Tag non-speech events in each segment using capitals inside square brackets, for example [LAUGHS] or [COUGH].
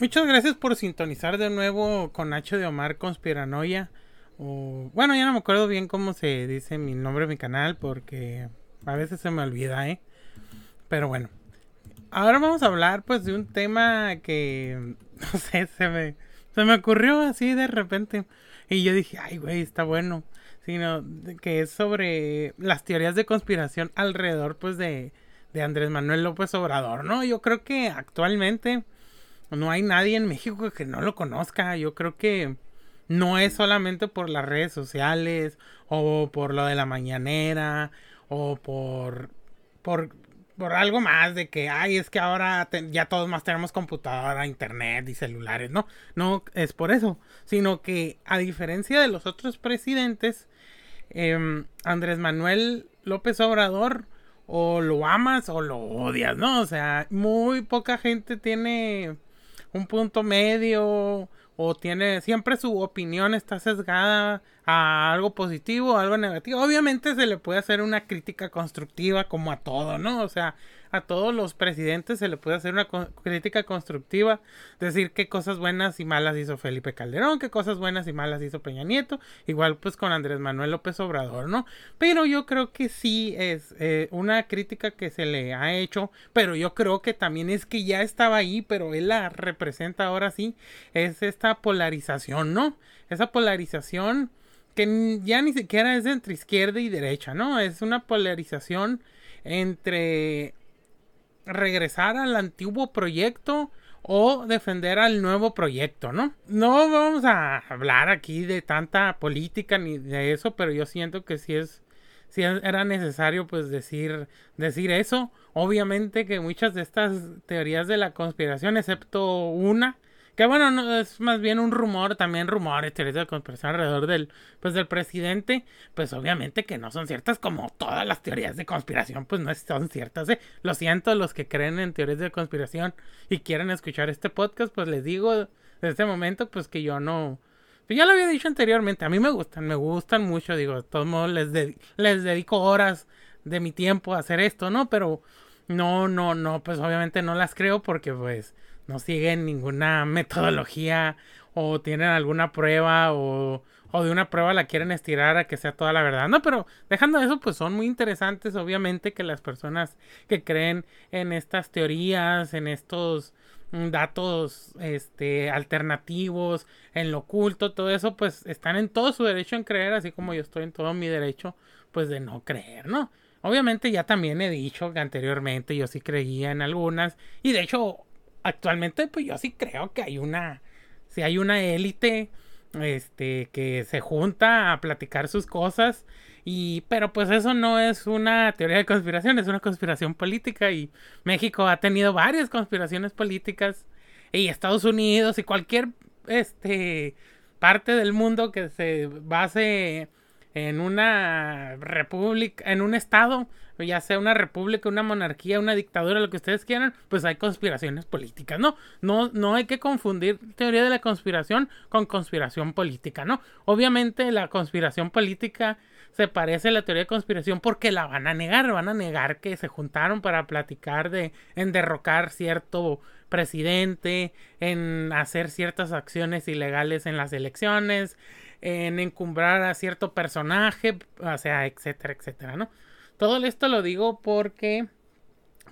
Muchas gracias por sintonizar de nuevo con Nacho de Omar Conspiranoia. Bueno, ya no me acuerdo bien cómo se dice mi nombre mi canal porque a veces se me olvida, ¿eh? Pero bueno. Ahora vamos a hablar pues de un tema que, [LAUGHS] no sé, se me, se me ocurrió así de repente. Y yo dije, ay, güey, está bueno. Sino que es sobre las teorías de conspiración alrededor pues de, de Andrés Manuel López Obrador, ¿no? Yo creo que actualmente no hay nadie en México que no lo conozca. Yo creo que no es solamente por las redes sociales o por lo de la mañanera o por por por algo más de que ay es que ahora ya todos más tenemos computadora, internet y celulares, no, no es por eso, sino que a diferencia de los otros presidentes, em, Andrés Manuel López Obrador o lo amas o lo odias, ¿no? O sea, muy poca gente tiene un punto medio o tiene siempre su opinión está sesgada a algo positivo o algo negativo. Obviamente se le puede hacer una crítica constructiva como a todo, ¿no? O sea, a todos los presidentes se le puede hacer una crítica constructiva, decir qué cosas buenas y malas hizo Felipe Calderón, qué cosas buenas y malas hizo Peña Nieto, igual pues con Andrés Manuel López Obrador, ¿no? Pero yo creo que sí es eh, una crítica que se le ha hecho, pero yo creo que también es que ya estaba ahí, pero él la representa ahora sí, es esta polarización, ¿no? Esa polarización que ya ni siquiera es entre izquierda y derecha, ¿no? Es una polarización entre regresar al antiguo proyecto o defender al nuevo proyecto, ¿no? No vamos a hablar aquí de tanta política ni de eso, pero yo siento que sí es si era necesario pues decir decir eso. Obviamente que muchas de estas teorías de la conspiración, excepto una que bueno, no, es más bien un rumor, también rumores, teorías de conspiración alrededor del, pues, del presidente, pues obviamente que no son ciertas como todas las teorías de conspiración, pues no son ciertas, ¿eh? Lo siento, los que creen en teorías de conspiración y quieren escuchar este podcast, pues les digo desde este momento, pues que yo no... Pues ya lo había dicho anteriormente, a mí me gustan, me gustan mucho, digo, de todos modos les, les dedico horas de mi tiempo a hacer esto, ¿no? Pero no, no, no, pues obviamente no las creo porque pues no siguen ninguna metodología o tienen alguna prueba o, o, de una prueba la quieren estirar a que sea toda la verdad. No, pero dejando eso, pues son muy interesantes, obviamente, que las personas que creen en estas teorías, en estos mm, datos este alternativos, en lo oculto, todo eso, pues están en todo su derecho en creer, así como yo estoy en todo mi derecho, pues de no creer, ¿no? Obviamente ya también he dicho que anteriormente yo sí creía en algunas y de hecho actualmente pues yo sí creo que hay una, si hay una élite este que se junta a platicar sus cosas y pero pues eso no es una teoría de conspiración, es una conspiración política y México ha tenido varias conspiraciones políticas y Estados Unidos y cualquier este parte del mundo que se base en una república, en un estado, ya sea una república, una monarquía, una dictadura, lo que ustedes quieran, pues hay conspiraciones políticas, ¿no? No, no hay que confundir teoría de la conspiración con conspiración política, ¿no? Obviamente la conspiración política se parece a la teoría de conspiración porque la van a negar, van a negar que se juntaron para platicar de en derrocar cierto presidente, en hacer ciertas acciones ilegales en las elecciones, en encumbrar a cierto personaje, o sea, etcétera, etcétera, ¿no? Todo esto lo digo porque,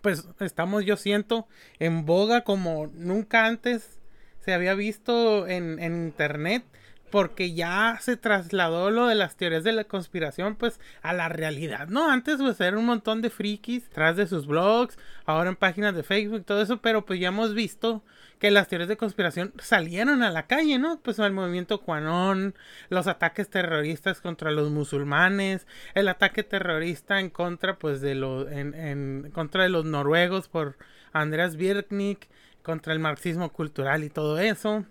pues, estamos, yo siento, en boga como nunca antes se había visto en, en internet porque ya se trasladó lo de las teorías de la conspiración pues a la realidad, ¿no? Antes pues era un montón de frikis tras de sus blogs, ahora en páginas de Facebook, todo eso, pero pues ya hemos visto que las teorías de conspiración salieron a la calle, ¿no? Pues el movimiento Quanon, los ataques terroristas contra los musulmanes, el ataque terrorista en contra, pues, de los, en, en contra de los noruegos por Andreas Birknik, contra el marxismo cultural y todo eso.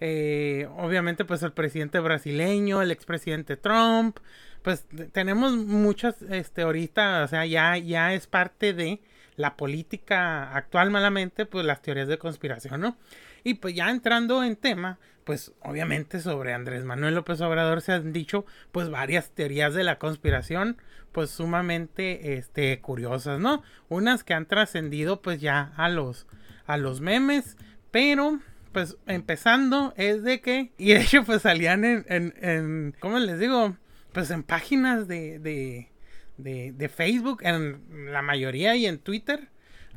Eh, obviamente, pues el presidente brasileño, el expresidente Trump, pues tenemos muchas, este, ahorita, o sea, ya, ya es parte de la política actual malamente, pues las teorías de conspiración, ¿no? Y pues ya entrando en tema, pues obviamente sobre Andrés Manuel López Obrador se han dicho pues varias teorías de la conspiración, pues sumamente este curiosas, ¿no? Unas que han trascendido pues ya a los a los memes, pero pues empezando es de que, y de hecho pues salían en, en, en ¿cómo les digo? Pues en páginas de, de, de, de Facebook, en la mayoría y en Twitter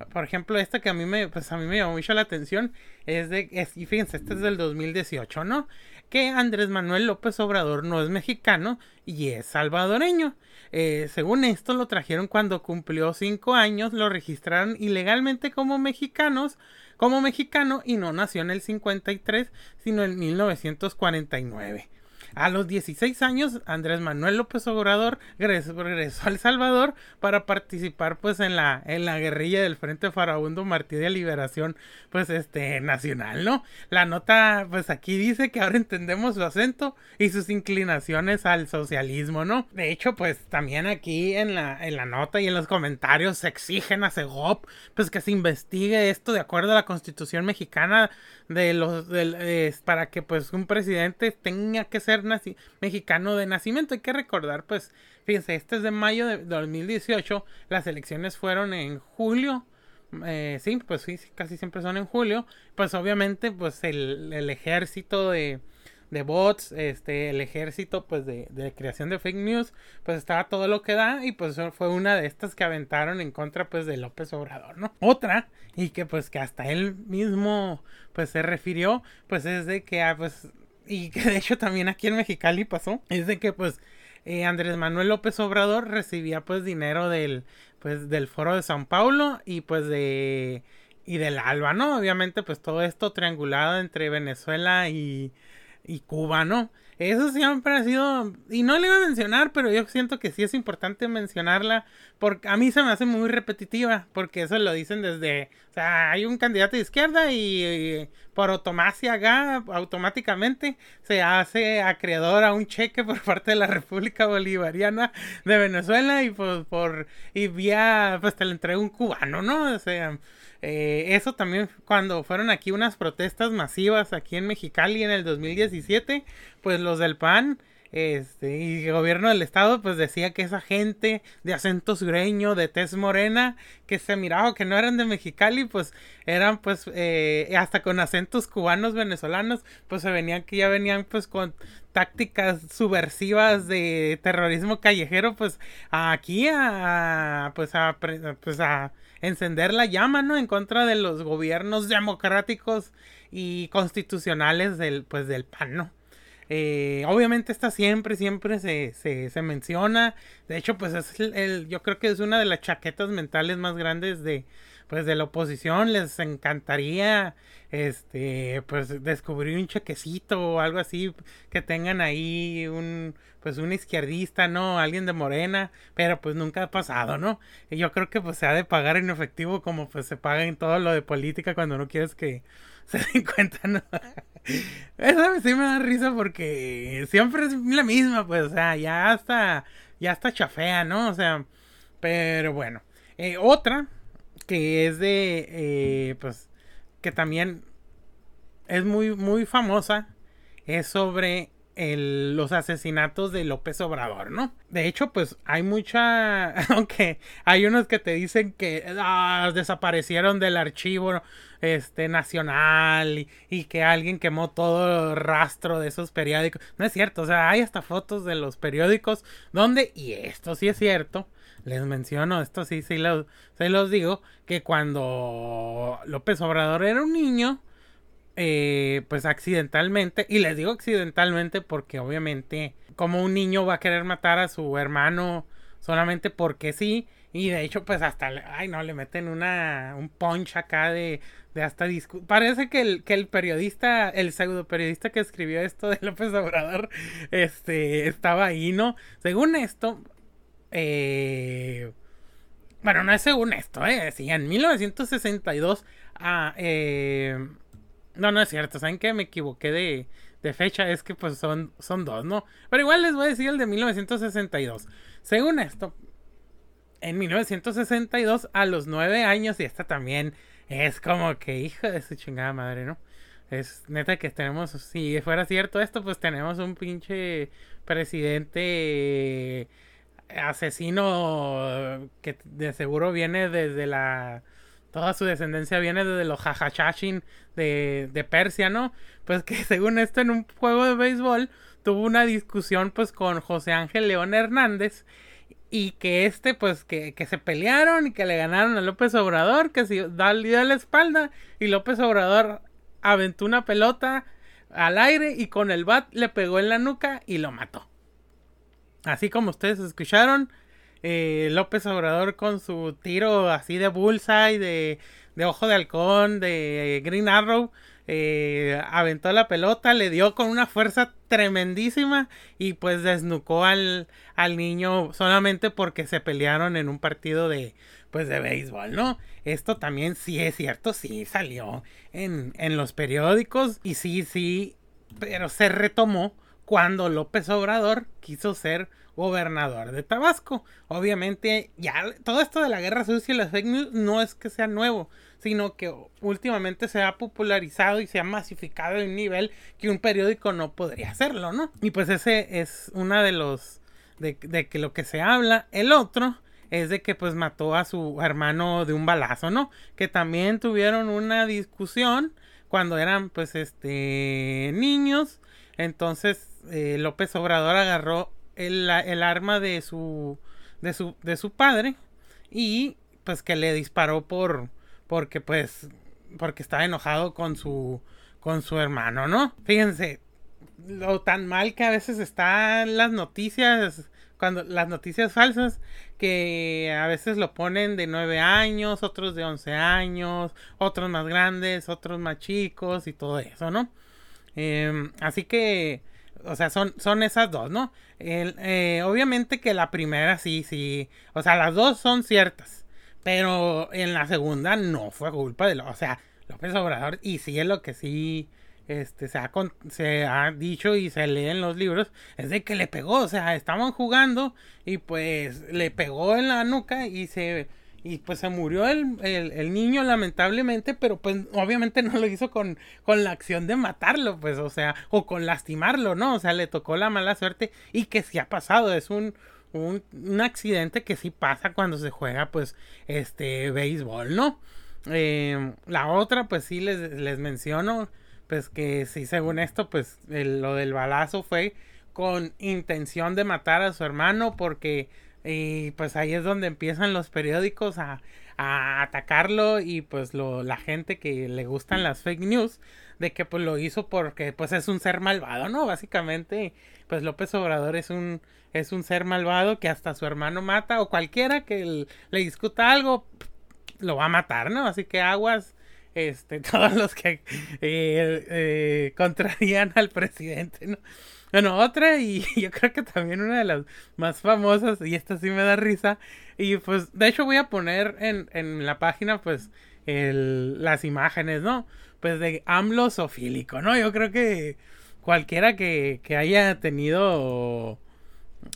por ejemplo, esta que a mí me, pues a mí me llamó mucho la atención es de, es, y fíjense, este es del 2018, ¿no? Que Andrés Manuel López Obrador no es mexicano y es salvadoreño. Eh, según esto, lo trajeron cuando cumplió cinco años, lo registraron ilegalmente como mexicanos, como mexicano y no nació en el 53, sino en 1949. A los 16 años, Andrés Manuel López Obrador regresó, regresó a El Salvador para participar pues en la, en la guerrilla del Frente Farabundo Martí de Liberación pues este nacional, ¿no? La nota pues aquí dice que ahora entendemos su acento y sus inclinaciones al socialismo, ¿no? De hecho pues también aquí en la, en la nota y en los comentarios se exigen a Segop pues que se investigue esto de acuerdo a la constitución mexicana de los del, para que pues un presidente tenga que ser mexicano de nacimiento. Hay que recordar, pues, fíjense, este es de mayo de 2018, las elecciones fueron en julio. Eh, sí, pues sí, casi siempre son en julio. Pues obviamente, pues el, el ejército de, de bots, este, el ejército pues de, de, creación de fake news, pues estaba todo lo que da y pues fue una de estas que aventaron en contra pues de López Obrador, ¿no? Otra, y que pues que hasta él mismo pues se refirió, pues es de que ah, pues y que de hecho también aquí en Mexicali pasó, es de que pues eh, Andrés Manuel López Obrador recibía pues dinero del pues del foro de San Paulo y pues de y del Alba, ¿no? Obviamente pues todo esto triangulado entre Venezuela y y Cuba, ¿no? Eso siempre ha sido, y no le iba a mencionar, pero yo siento que sí es importante mencionarla, porque a mí se me hace muy repetitiva, porque eso lo dicen desde, o sea, hay un candidato de izquierda y, por automacia automáticamente se hace acreedor a un cheque por parte de la República Bolivariana de Venezuela y pues por, y vía, pues te le entrega un cubano, ¿no? O sea, eh, eso también cuando fueron aquí unas protestas masivas aquí en Mexicali en el 2017, pues los del PAN este, y el gobierno del estado pues decía que esa gente de acento sureño, de tez morena, que se miraba que no eran de Mexicali, pues eran pues eh, hasta con acentos cubanos, venezolanos, pues se venían que ya venían pues con tácticas subversivas de terrorismo callejero, pues aquí a pues a pues a encender la llama, ¿no? En contra de los gobiernos democráticos y constitucionales del, pues, del PAN, ¿no? Eh, obviamente esta siempre, siempre se, se, se, menciona. De hecho, pues es el, yo creo que es una de las chaquetas mentales más grandes de, pues de la oposición. Les encantaría, este, pues descubrir un chequecito o algo así que tengan ahí un, pues un izquierdista, ¿no? Alguien de Morena, pero pues nunca ha pasado, ¿no? Y yo creo que pues se ha de pagar en efectivo como pues se paga en todo lo de política cuando no quieres que [LAUGHS] se den cuenta, ¿no? Eso sí me da risa porque siempre es la misma, pues, o sea, ya está, ya está chafea, ¿no? O sea, pero bueno. Eh, otra que es de, eh, pues, que también es muy, muy famosa, es sobre los asesinatos de López Obrador, ¿no? De hecho, pues hay mucha, [LAUGHS] aunque hay unos que te dicen que ah, desaparecieron del archivo este nacional y, que alguien quemó todo el rastro de esos periódicos. No es cierto, o sea, hay hasta fotos de los periódicos donde, y esto sí es cierto, les menciono, esto sí, sí, se los digo, que cuando López Obrador era un niño, eh, pues accidentalmente, y les digo accidentalmente porque obviamente como un niño va a querer matar a su hermano solamente porque sí, y de hecho pues hasta, ay no, le meten una, un punch acá de, de hasta Parece que el, que el periodista, el pseudo periodista que escribió esto de López Obrador, este, estaba ahí, ¿no? Según esto, eh... Bueno, no es según esto, ¿eh? Sí, en 1962, ah, eh, no, no es cierto. ¿Saben qué? Me equivoqué de, de fecha. Es que pues son, son dos, ¿no? Pero igual les voy a decir el de 1962. Según esto, en 1962, a los nueve años, y esta también es como que hija de su chingada madre, ¿no? Es neta que tenemos, si fuera cierto esto, pues tenemos un pinche presidente asesino que de seguro viene desde la toda su descendencia viene desde los Jajachashin de, de Persia, ¿no? Pues que [LAUGHS] según esto en un juego de béisbol tuvo una discusión pues con José Ángel León Hernández y que este pues que, que, se pelearon y que le ganaron a López Obrador, que se da la espalda y López Obrador aventó una pelota al aire y con el bat le pegó en la nuca y lo mató. Así como ustedes escucharon, eh, López Obrador con su tiro así de bullseye, de, de ojo de halcón, de Green Arrow, eh, aventó la pelota, le dio con una fuerza tremendísima y pues desnucó al, al niño solamente porque se pelearon en un partido de pues de béisbol, ¿no? Esto también sí es cierto, sí salió en, en los periódicos y sí, sí, pero se retomó cuando López Obrador quiso ser gobernador de Tabasco. Obviamente, ya todo esto de la guerra sucia y las fake news no es que sea nuevo, sino que últimamente se ha popularizado y se ha masificado a un nivel que un periódico no podría hacerlo, ¿no? Y pues ese es una de los de, que lo que se habla. El otro es de que pues mató a su hermano de un balazo, ¿no? Que también tuvieron una discusión cuando eran pues este niños. Entonces eh, López Obrador agarró el, arma de su, de su, de su padre y pues que le disparó por, porque pues, porque estaba enojado con su, con su hermano, ¿no? Fíjense, lo tan mal que a veces están las noticias, cuando las noticias falsas, que a veces lo ponen de 9 años, otros de 11 años, otros más grandes, otros más chicos y todo eso, ¿no? Em, así que o sea, son, son esas dos, ¿no? Eh, obviamente que la primera sí, sí. O sea, las dos son ciertas. Pero en la segunda no fue culpa de lo. O sea, López Obrador. Y sí es lo que sí. Este, se ha, se ha dicho y se lee en los libros. Es de que le pegó. O sea, estaban jugando. Y pues le pegó en la nuca. Y se y pues se murió el, el, niño lamentablemente, pero pues obviamente no lo hizo con, con la acción de matarlo, pues, o sea, o con lastimarlo, ¿no? O sea, le tocó la mala suerte y que sí ha pasado, es un, un, un accidente que sí pasa cuando se juega, pues, este, béisbol, ¿no? Eh, la otra, pues sí les, les menciono, pues que sí, según esto, pues lo del balazo fue con intención de matar a su hermano porque y pues ahí es donde empiezan los periódicos a, a atacarlo y pues lo, la gente que le gustan las fake news de que pues lo hizo porque pues es un ser malvado, ¿no? Básicamente pues López Obrador es un es un ser malvado que hasta su hermano mata o cualquiera que le discuta algo lo va a matar, ¿no? Así que aguas este [LAUGHS] todos los que eh, eh, contrarían al presidente, ¿no? Bueno, otra y [LAUGHS] yo creo que también una de las más famosas, y esta sí me da risa, y pues de hecho voy a poner en, en la página pues el, las imágenes, ¿no? Pues de AMLO sofílico, ¿no? Yo creo que cualquiera que, que haya tenido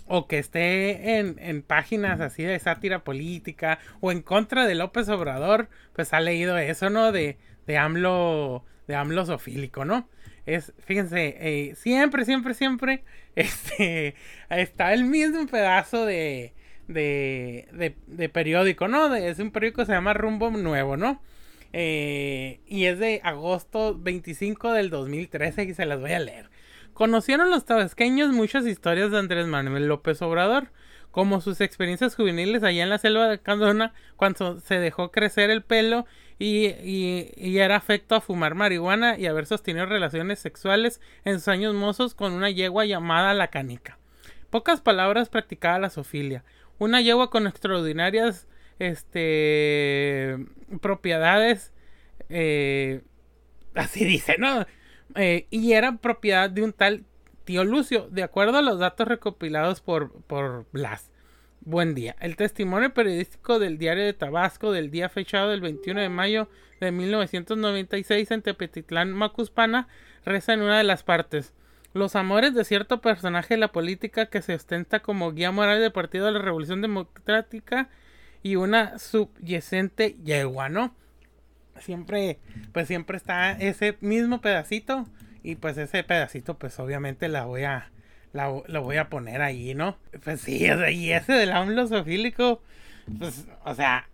o, que esté en, en, páginas así de sátira política o en contra de López Obrador, pues ha leído eso, ¿no? De, de AMLO, de AMLO sofílico, ¿no? Es, fíjense, eh, siempre, siempre, siempre, [LAUGHS] este, está el mismo pedazo de, de, de, periódico, ¿no? es un periódico que se llama Rumbo Nuevo, ¿no? Eh, y es de agosto 25 del 2013 y se las voy a leer. Conocieron los tabasqueños muchas historias de Andrés Manuel López Obrador, como sus experiencias juveniles allá en la selva de Candona, cuando se dejó crecer el pelo y, era afecto a fumar marihuana y haber sostenido relaciones sexuales en sus años mozos con una yegua llamada la canica. Pocas palabras practicaba la sofilia. Una yegua con extraordinarias este, propiedades, eh, así dice, ¿no? Eh, y era propiedad de un tal tío Lucio, de acuerdo a los datos recopilados por, por Blas. Buen día. El testimonio periodístico del Diario de Tabasco del día fechado del 21 de mayo de 1996 en Tepetitlán, Macuspana, reza en una de las partes. Los amores de cierto personaje de la política que se ostenta como guía moral del Partido de la Revolución Democrática y una subyacente yegua, ¿no? Siempre, pues siempre está ese mismo pedacito y pues ese pedacito pues obviamente la voy a lo voy a poner ahí, ¿no? Pues sí, y ese del AMLO pues, o sea,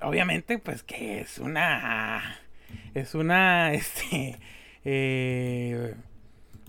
obviamente, pues que es una, es una, [LAUGHS] este, eh,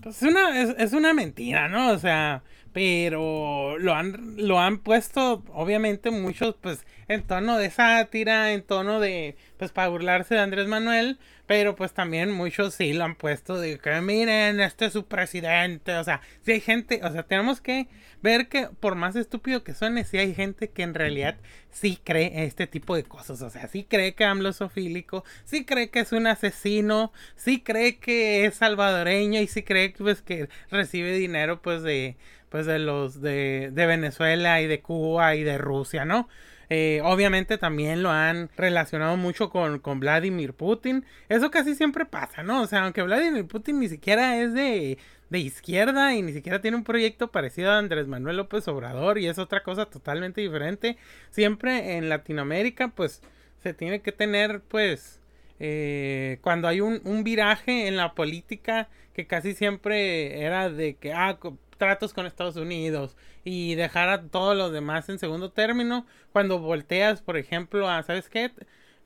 pues es una, es una mentira, ¿no? O sea, pero lo han, lo han puesto, obviamente, muchos, pues, en tono de sátira, en tono de, pues, para burlarse de Andrés Manuel, pero pues también muchos sí lo han puesto de que miren, este es su presidente, o sea, si hay gente, o sea, tenemos que ver que por más estúpido que suene, si hay gente que en realidad sí cree este tipo de cosas, o sea, sí cree que es sofílico, sí cree que es un asesino, sí cree que es salvadoreño y sí cree pues que recibe dinero pues de pues de los de, de Venezuela y de Cuba y de Rusia, ¿no? Eh, obviamente también lo han relacionado mucho con, con, Vladimir Putin. Eso casi siempre pasa, ¿no? O sea, aunque Vladimir Putin ni siquiera es de, de izquierda y ni siquiera tiene un proyecto parecido a Andrés Manuel López Obrador y es otra cosa totalmente diferente. Siempre en Latinoamérica, pues se tiene que tener, pues, eh, cuando hay un, un viraje en la política que casi siempre era de que, ah, tratos con Estados Unidos y dejar a todos los demás en segundo término. Cuando volteas, por ejemplo, a, ¿sabes qué?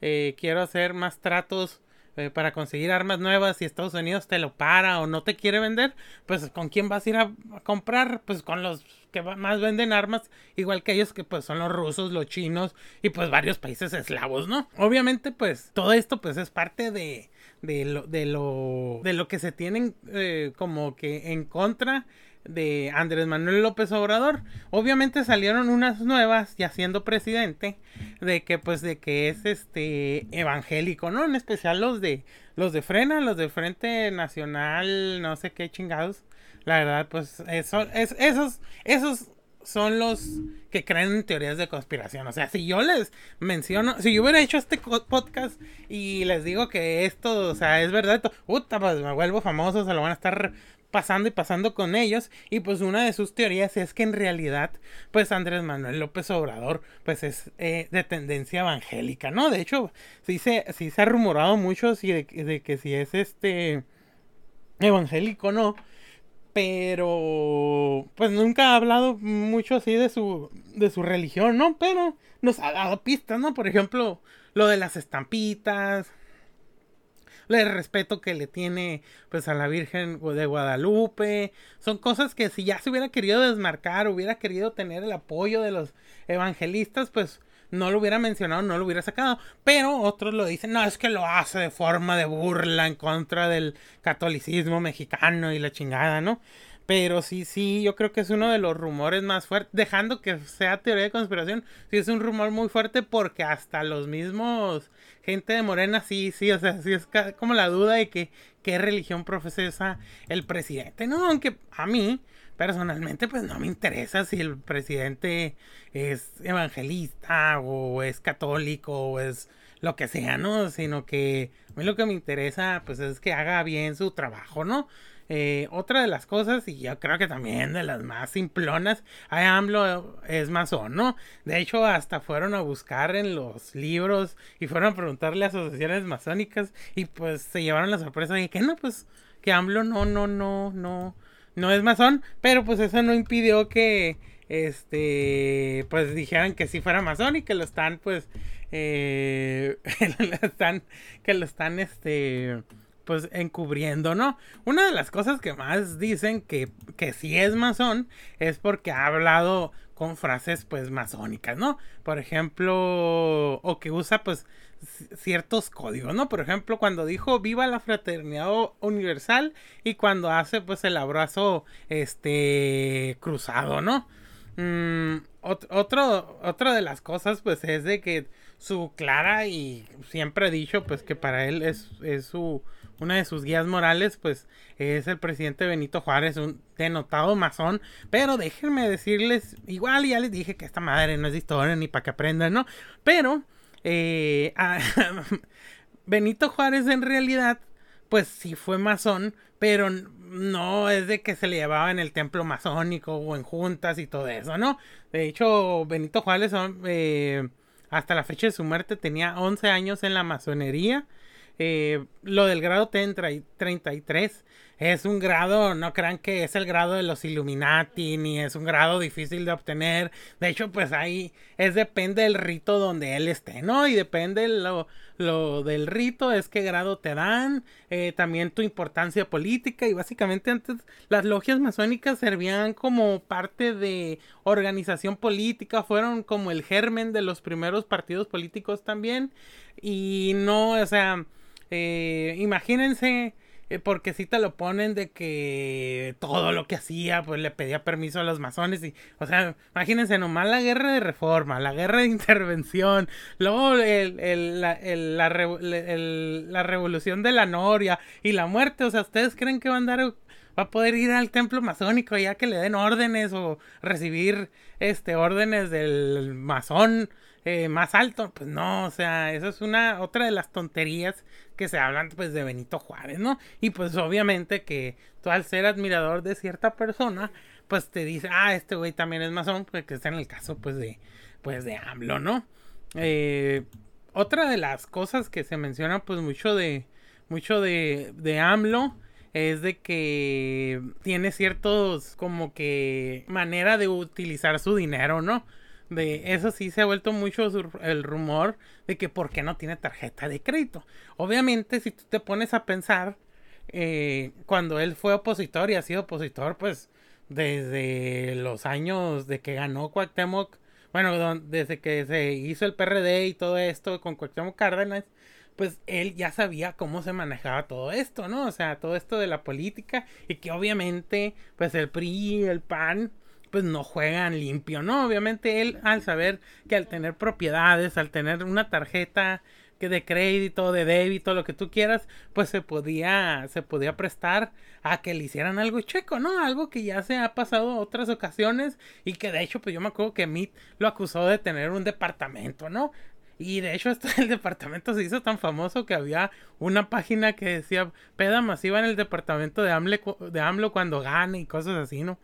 Eh, quiero hacer más tratos eh, para conseguir armas nuevas y Estados Unidos te lo para o no te quiere vender, pues ¿con quién vas a ir a, comprar? Pues con los que más venden armas, igual que ellos que pues son los rusos, los chinos y pues varios países eslavos, ¿no? Obviamente pues todo esto pues es parte de, de, lo, de, lo, de lo que se tienen eh, como que en contra de Andrés Manuel López Obrador. Obviamente salieron unas nuevas ya siendo presidente de que pues de que es este evangélico, ¿no? En especial los de los de Frena, los de Frente Nacional, no sé qué chingados. La verdad, pues eso, es, esos esos son los que creen en teorías de conspiración. O sea, si yo les menciono, si yo hubiera hecho este podcast y les digo que esto, o sea, es verdad, puta, pues me vuelvo famoso, se lo van a estar pasando y pasando con ellos. Y pues una de sus teorías es que en realidad, pues Andrés Manuel López Obrador, pues es eh, de tendencia evangélica, ¿no? De hecho, sí se, sí se ha rumorado mucho si de, que si es este evangélico no. Pero pues nunca ha hablado mucho así de su de su religión, ¿no? Pero nos ha dado pistas, ¿no? Por ejemplo, lo de las estampitas, el respeto que le tiene pues a la Virgen de Guadalupe. Son cosas que si ya se hubiera querido desmarcar, hubiera querido tener el apoyo de los evangelistas, pues no lo hubiera mencionado, no lo hubiera sacado. Pero otros lo dicen, no, es que lo hace de forma de burla en contra del catolicismo mexicano y la chingada, ¿no? Pero sí, sí, yo creo que es uno de los rumores más fuertes, dejando que sea teoría de conspiración, sí es un rumor muy fuerte porque hasta los mismos gente de Morena, sí, sí, o sea, sí es como la duda de que qué religión profesa el presidente, ¿no? Aunque a mí, personalmente, pues no me interesa si el presidente es evangelista o es católico o es lo que sea, ¿no? Sino que a mí lo que me interesa, pues es que haga bien su trabajo, ¿no? Eh, otra de las cosas, y yo creo que también de las más simplonas, AMLO es masón, ¿no? De hecho, hasta fueron a buscar en los libros y fueron a preguntarle a asociaciones masónicas y pues se llevaron la sorpresa de que no, pues que AMLO no, no, no, no, no es masón, pero pues eso no impidió que este pues dijeran que sí fuera masón y que lo están pues eh, [LAUGHS] están que lo están este pues encubriendo, ¿no? Una de las cosas que más dicen que, que sí es masón es porque ha hablado con frases pues masónicas, ¿no? Por ejemplo, o que usa pues ciertos códigos, ¿no? Por ejemplo, cuando dijo viva la fraternidad universal y cuando hace pues el abrazo este cruzado, ¿no? Mm, otro, otra de las cosas pues es de que su clara y siempre ha dicho pues que para él es, es su una de sus guías morales, pues es el presidente Benito Juárez, un denotado masón. Pero déjenme decirles, igual ya les dije que esta madre no es historia ni para que aprendan, ¿no? Pero eh, [LAUGHS] Benito Juárez en realidad, pues sí fue masón, pero no es de que se le llevaba en el templo masónico o en juntas y todo eso, ¿no? De hecho, Benito Juárez, eh, hasta la fecha de su muerte, tenía 11 años en la masonería. Eh, lo del grado 33 es un grado, no crean que es el grado de los Illuminati, ni es un grado difícil de obtener. De hecho, pues ahí es depende del rito donde él esté, ¿no? Y depende lo, lo del rito, es qué grado te dan, eh, también tu importancia política. Y básicamente antes las logias masónicas servían como parte de organización política, fueron como el germen de los primeros partidos políticos también. Y no, o sea, eh, imagínense porque si te lo ponen de que todo lo que hacía, pues le pedía permiso a los masones. Y, o sea, imagínense nomás la guerra de reforma, la guerra de [LAUGHS] intervención, luego el, la, la, revolución de la Noria y la muerte. O sea, ¿ustedes creen que va a andar va a poder ir al templo masónico ya que le den órdenes o recibir este órdenes del masón eh, más alto. Pues no, o sea, eso es una otra de las tonterías que se hablan pues de Benito Juárez, ¿no? Y pues obviamente que tú al ser admirador de cierta persona, pues te dice, ah, este güey también es masón, pues que está en el caso pues de, pues de AMLO, ¿no? Eh, otra de las cosas que se menciona pues mucho de, mucho de, de AMLO es de que tiene ciertos como que manera de utilizar su dinero, ¿no? de eso sí se ha vuelto mucho el rumor de que por qué no tiene tarjeta de crédito. Obviamente, si tú te pones a pensar, eh, cuando él fue opositor y ha sido opositor, pues desde los años de que ganó Cuauhtémoc, bueno, desde que se hizo el PRD y todo esto con Cuauhtémoc Cárdenas, pues él ya sabía cómo se manejaba todo esto, ¿no? O sea, todo esto de la política y que obviamente, pues el PRI, el PAN, pues no juegan limpio, ¿no? Obviamente él al saber que al tener propiedades, al tener una tarjeta que de crédito, de débito, lo que tú quieras, pues se podía, se podía prestar a que le hicieran algo checo, ¿no? Algo que ya se ha pasado otras ocasiones y que de hecho, pues yo me acuerdo que Meet lo acusó de tener un departamento, ¿no? Y de hecho, esto, [LAUGHS] el departamento se hizo tan famoso que había una página que decía peda masiva en el departamento de AMLO, de AMLO cuando gane y cosas así, ¿no?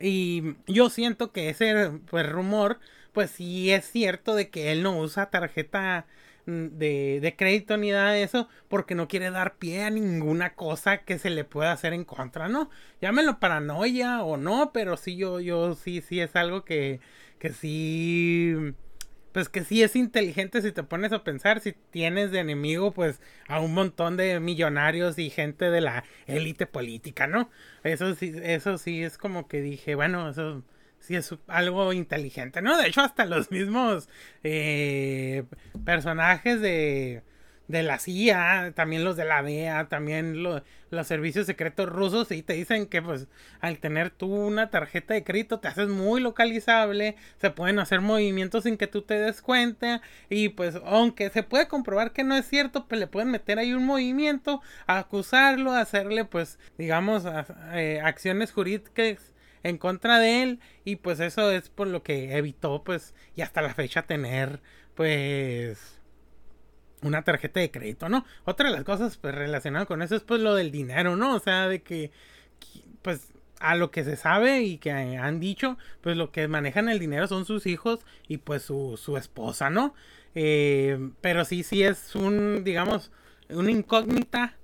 Y yo siento que ese pues, rumor, pues sí es cierto de que él no usa tarjeta mm, de, de, crédito ni nada de eso porque no quiere dar pie a ninguna cosa que se le pueda hacer en contra, ¿no? Llámelo paranoia o no, pero sí yo, yo sí, sí es algo que, que sí pues que sí es inteligente si te pones a pensar, si tienes de enemigo pues a un montón de millonarios y gente de la élite política, ¿no? Eso sí, eso sí es como que dije, bueno, eso sí es algo inteligente, ¿no? De hecho, hasta los mismos eh, personajes de de la CIA, también los de la DEA, también los servicios secretos rusos, y te dicen que pues al tener tú una tarjeta de crédito te haces muy localizable, se pueden hacer movimientos sin que tú te des cuenta, y pues aunque se puede comprobar que no es cierto, pues le pueden meter ahí un movimiento, acusarlo, hacerle pues digamos eh, acciones jurídicas en contra de él y pues eso es por lo que evitó pues y hasta la fecha tener pues una tarjeta de crédito, ¿no? Otra de las cosas pues relacionadas con eso es pues lo del dinero, ¿no? O sea, de que pues a lo que se sabe y que han dicho, pues lo que manejan el dinero son sus hijos y pues su, su esposa, ¿no? Eh, pero sí, sí es un, digamos, una incógnita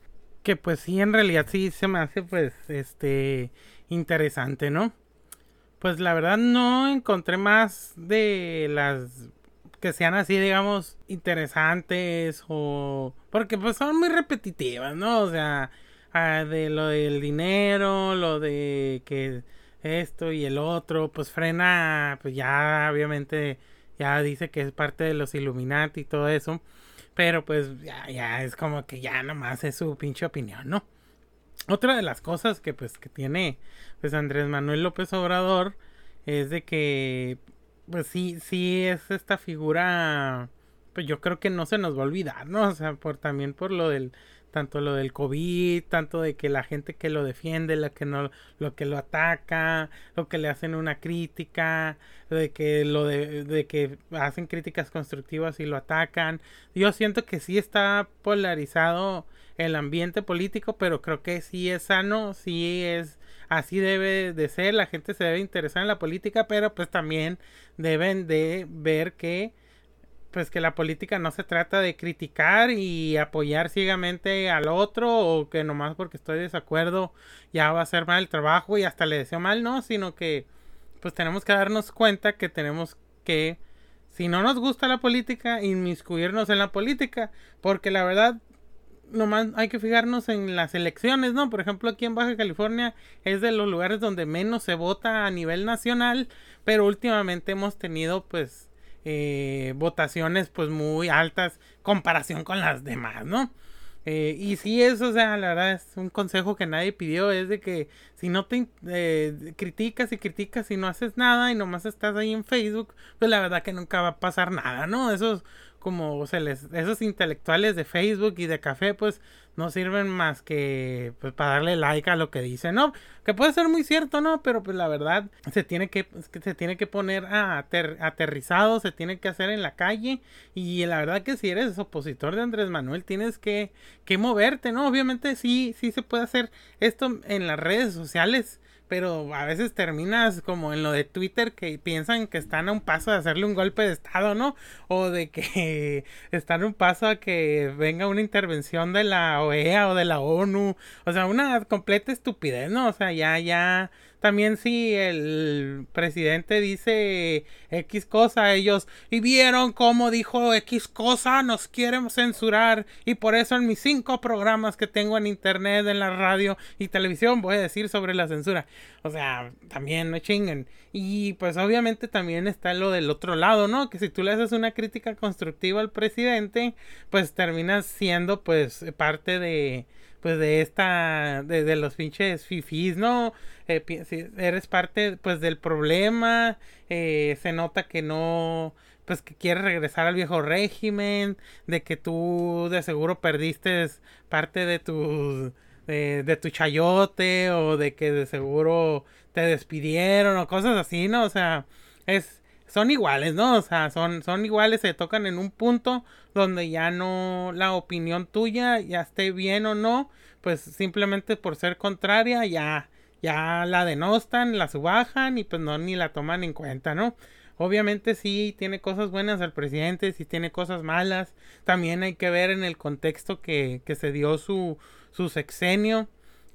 que pues sí, en realidad sí se me hace pues, este, interesante, ¿no? Pues la verdad no encontré más de las que sean así, digamos, interesantes o... Porque pues son muy repetitivas, ¿no? O sea, ah, de lo del dinero, lo de que esto y el otro, pues frena, pues ya obviamente ya dice que es parte de los Illuminati y todo eso. Pero pues ya, ya es como que ya nomás es su pinche opinión, ¿no? Otra de las cosas que pues que tiene pues Andrés Manuel López Obrador es de que pues sí, sí es esta figura, pues yo creo que no se nos va a olvidar, ¿no? O sea, por también por lo del, tanto lo del COVID, tanto de que la gente que lo defiende, la que no, lo que lo ataca, lo que le hacen una crítica, de que lo de, de que hacen críticas constructivas y lo atacan. Yo siento que sí está polarizado el ambiente político, pero creo que sí es sano, sí es así debe de ser, la gente se debe interesar en la política, pero pues también deben de ver que pues que la política no se trata de criticar y apoyar ciegamente al otro o que nomás porque estoy de desacuerdo ya va a hacer mal el trabajo y hasta le deseo mal, no, sino que pues tenemos que darnos cuenta que tenemos que si no nos gusta la política, inmiscuirnos en la política, porque la verdad nomás hay que fijarnos en las elecciones, ¿no? Por ejemplo, aquí en Baja California es de los lugares donde menos se vota a nivel nacional, pero últimamente hemos tenido pues eh, votaciones pues muy altas comparación con las demás, ¿no? Eh, y sí, eso, o sea, la verdad es un consejo que nadie pidió, es de que si no te eh, criticas y criticas y no haces nada y nomás estás ahí en Facebook, pues la verdad que nunca va a pasar nada, ¿no? Eso como se les, esos intelectuales de Facebook y de café, pues no sirven más que pues para darle like a lo que dicen, ¿no? Que puede ser muy cierto, ¿no? Pero pues la verdad se tiene que, se tiene que poner a aterrizado, se tiene que hacer en la calle y la verdad que si eres opositor de Andrés Manuel tienes que, que moverte, ¿no? Obviamente sí, sí se puede hacer esto en las redes sociales pero a veces terminas como en lo de Twitter que piensan que están a un paso de hacerle un golpe de estado, ¿no? O de que [LAUGHS] están a un paso a que venga una intervención de la OEA o de la ONU, o sea, una completa estupidez, ¿no? O sea, ya ya también si el presidente dice X cosa, ellos, y vieron cómo dijo X cosa, nos quieren censurar, y por eso en mis cinco programas que tengo en internet, en la radio y televisión, voy a decir sobre la censura. O sea, también no chinguen. Y pues obviamente también está lo del otro lado, ¿no? Que si tú le haces una crítica constructiva al presidente, pues terminas siendo pues parte de pues de esta, de, los pinches fifis, ¿no? Eh, eres parte pues del problema, eh, se nota que no, pues que quieres regresar al viejo régimen, de que tú de seguro perdiste parte de tu, de, de tu chayote o de que de seguro te despidieron o cosas así, ¿no? O sea, es son iguales, ¿no? O sea, son, son iguales, se tocan en un punto donde ya no la opinión tuya, ya esté bien o no, pues simplemente por ser contraria, ya, ya la denostan, la subajan y pues no ni la toman en cuenta, ¿no? Obviamente sí tiene cosas buenas el presidente, sí tiene cosas malas. También hay que ver en el contexto que, que se dio su, su sexenio.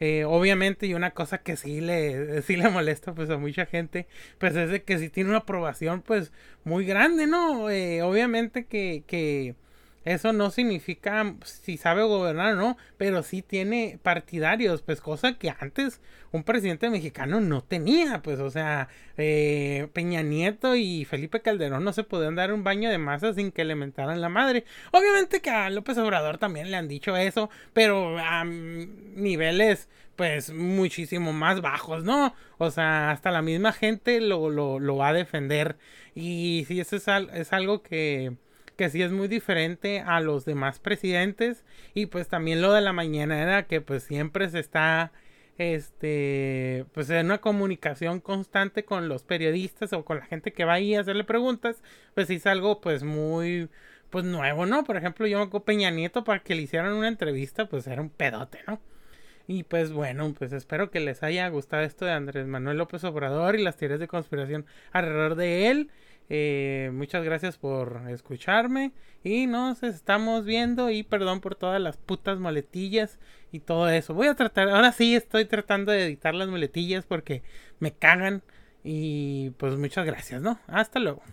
Eh, obviamente, y una cosa que sí le, [LAUGHS] sí le molesta pues a mucha gente, pues es de que sí tiene una aprobación pues muy grande, ¿no? Eh, obviamente que, que eso no significa si sabe gobernar o no, pero sí tiene partidarios, pues cosa que antes un presidente mexicano no tenía, pues o sea, eh, Peña Nieto y Felipe Calderón no se podían dar un baño de masa sin que le mentaran la madre. Obviamente que a López Obrador también le han dicho eso, pero a niveles pues muchísimo más bajos, ¿no? O sea, hasta la misma gente lo, lo, lo va a defender. Y sí, eso es, es algo que que sí es muy diferente a los demás presidentes y pues también lo de la mañana era que pues siempre se está este pues en una comunicación constante con los periodistas o con la gente que va ahí a hacerle preguntas pues sí es algo pues muy pues nuevo no por ejemplo yo me acuerdo Peña Nieto para que le hicieran una entrevista pues era un pedote no y pues bueno, pues espero que les haya gustado esto de Andrés Manuel López Obrador y las teorías de conspiración alrededor de él. Eh, muchas gracias por escucharme y nos estamos viendo y perdón por todas las putas muletillas y todo eso. Voy a tratar, ahora sí estoy tratando de editar las muletillas porque me cagan y pues muchas gracias, ¿no? Hasta luego.